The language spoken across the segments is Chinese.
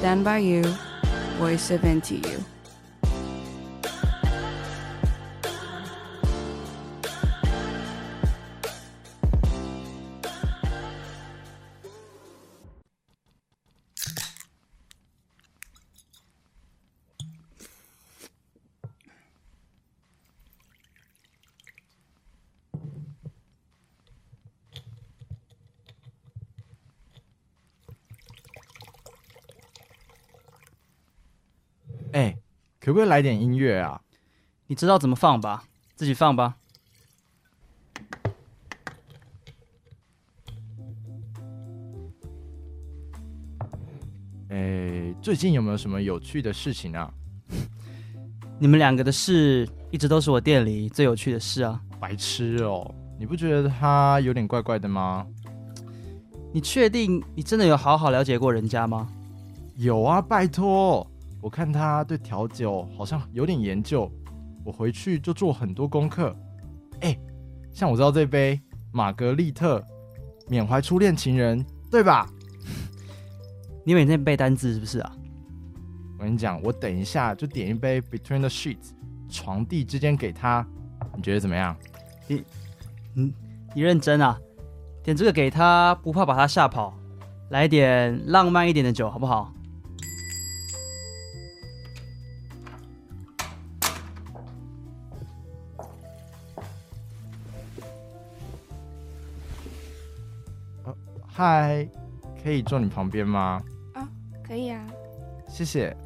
Stand by you, voice of NTU. 哎，可不可以来点音乐啊？你知道怎么放吧？自己放吧。哎，最近有没有什么有趣的事情啊？你们两个的事一直都是我店里最有趣的事啊！白痴哦，你不觉得他有点怪怪的吗？你确定你真的有好好了解过人家吗？有啊，拜托。我看他对调酒好像有点研究，我回去就做很多功课。哎，像我知道这杯玛格丽特缅怀初恋情人，对吧？你每天背单字是不是啊？我跟你讲，我等一下就点一杯 Between the Sheets 床地之间给他，你觉得怎么样？你，你，你认真啊？点这个给他，不怕把他吓跑？来点浪漫一点的酒好不好？嗨，可以坐你旁边吗？啊，可以啊。谢谢。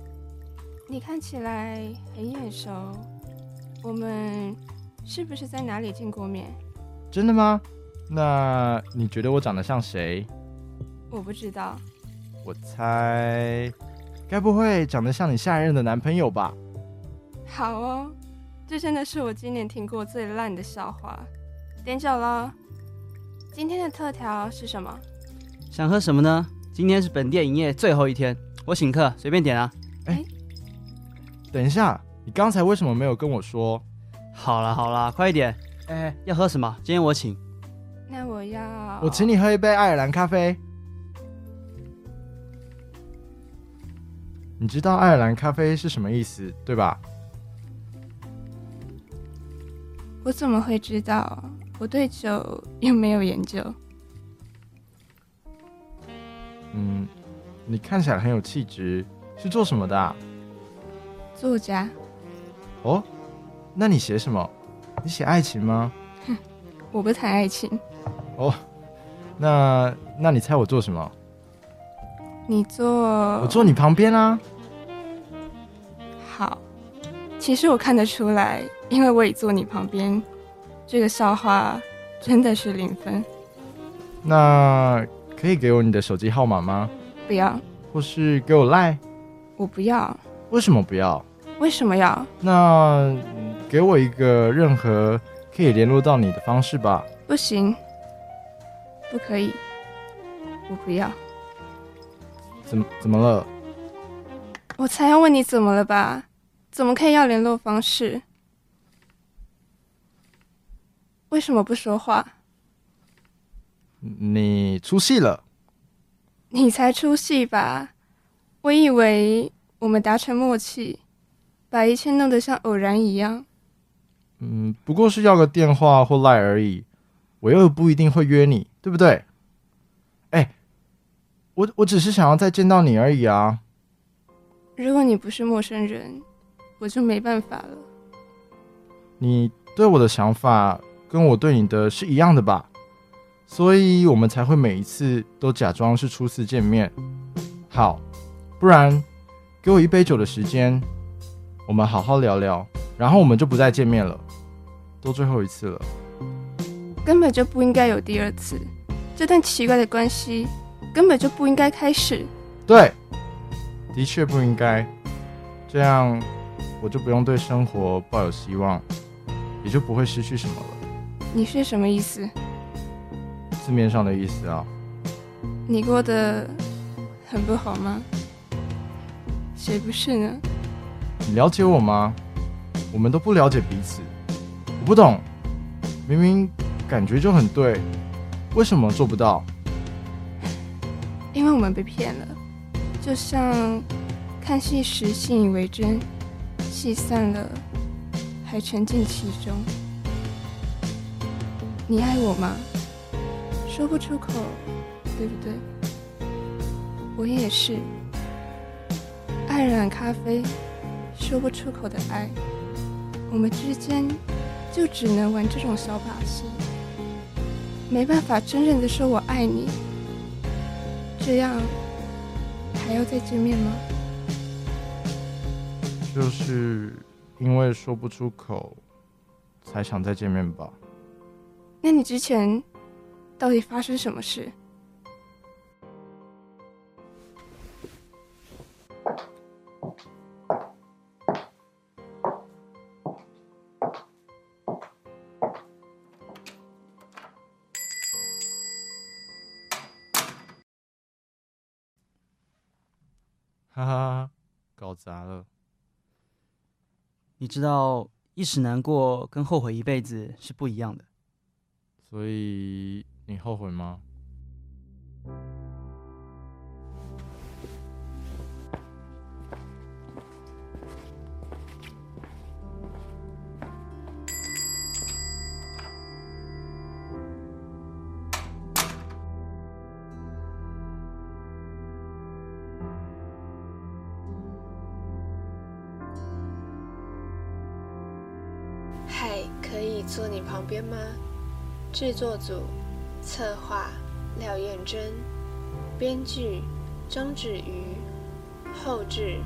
你看起来很眼熟，我们是不是在哪里见过面？真的吗？那你觉得我长得像谁？我不知道。我猜，该不会长得像你下一任的男朋友吧？好哦，这真的是我今年听过最烂的笑话。点酒了。今天的特调是什么？想喝什么呢？今天是本店营业最后一天，我请客，随便点啊。哎、欸，等一下，你刚才为什么没有跟我说？好了好了，快一点。哎、欸，要喝什么？今天我请。那我要。我请你喝一杯爱尔兰咖啡。你知道爱尔兰咖啡是什么意思，对吧？我怎么会知道？我对酒又没有研究。嗯，你看起来很有气质，是做什么的啊？作家。哦，那你写什么？你写爱情吗？哼，我不谈爱情。哦，那那你猜我做什么？你坐……我坐你旁边啊。好，其实我看得出来，因为我也坐你旁边。这个笑话真的是零分。那。可以给我你的手机号码吗？不要。或是给我赖？我不要。为什么不要？为什么要？那给我一个任何可以联络到你的方式吧。不行，不可以，我不要。怎么怎么了？我才要问你怎么了吧？怎么可以要联络方式？为什么不说话？你出戏了，你才出戏吧？我以为我们达成默契，把一切弄得像偶然一样。嗯，不过是要个电话或赖而已，我又不一定会约你，对不对？哎，我我只是想要再见到你而已啊。如果你不是陌生人，我就没办法了。你对我的想法跟我对你的是一样的吧？所以我们才会每一次都假装是初次见面。好，不然给我一杯酒的时间，我们好好聊聊，然后我们就不再见面了，都最后一次了。根本就不应该有第二次，这段奇怪的关系根本就不应该开始。对，的确不应该。这样我就不用对生活抱有希望，也就不会失去什么了。你是什么意思？字面上的意思啊，你过得很不好吗？谁不是呢？你了解我吗？我们都不了解彼此。我不懂，明明感觉就很对，为什么做不到？因为我们被骗了，就像看戏时信以为真，戏散了还沉浸其中。你爱我吗？说不出口，对不对？我也是。爱染咖啡，说不出口的爱，我们之间就只能玩这种小把戏，没办法真正的说我爱你。这样还要再见面吗？就是因为说不出口，才想再见面吧。那你之前到底发生什么事？哈哈哈，搞砸了。你知道，一时难过跟后悔一辈子是不一样的。所以你后悔吗？嗨可以坐你旁边吗？制作组：策划廖彦珍，编剧张芷瑜，后制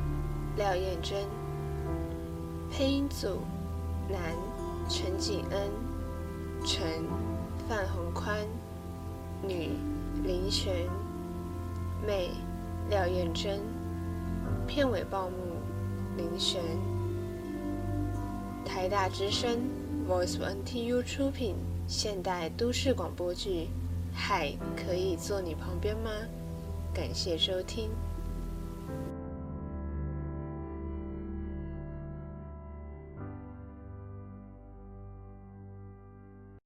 廖彦珍，配音组：男陈景恩，陈范宏宽，女林璇，妹廖彦珍，片尾报幕林璇。台大之声 Voice on TU 出品。现代都市广播剧《海可以坐你旁边吗》？感谢收听。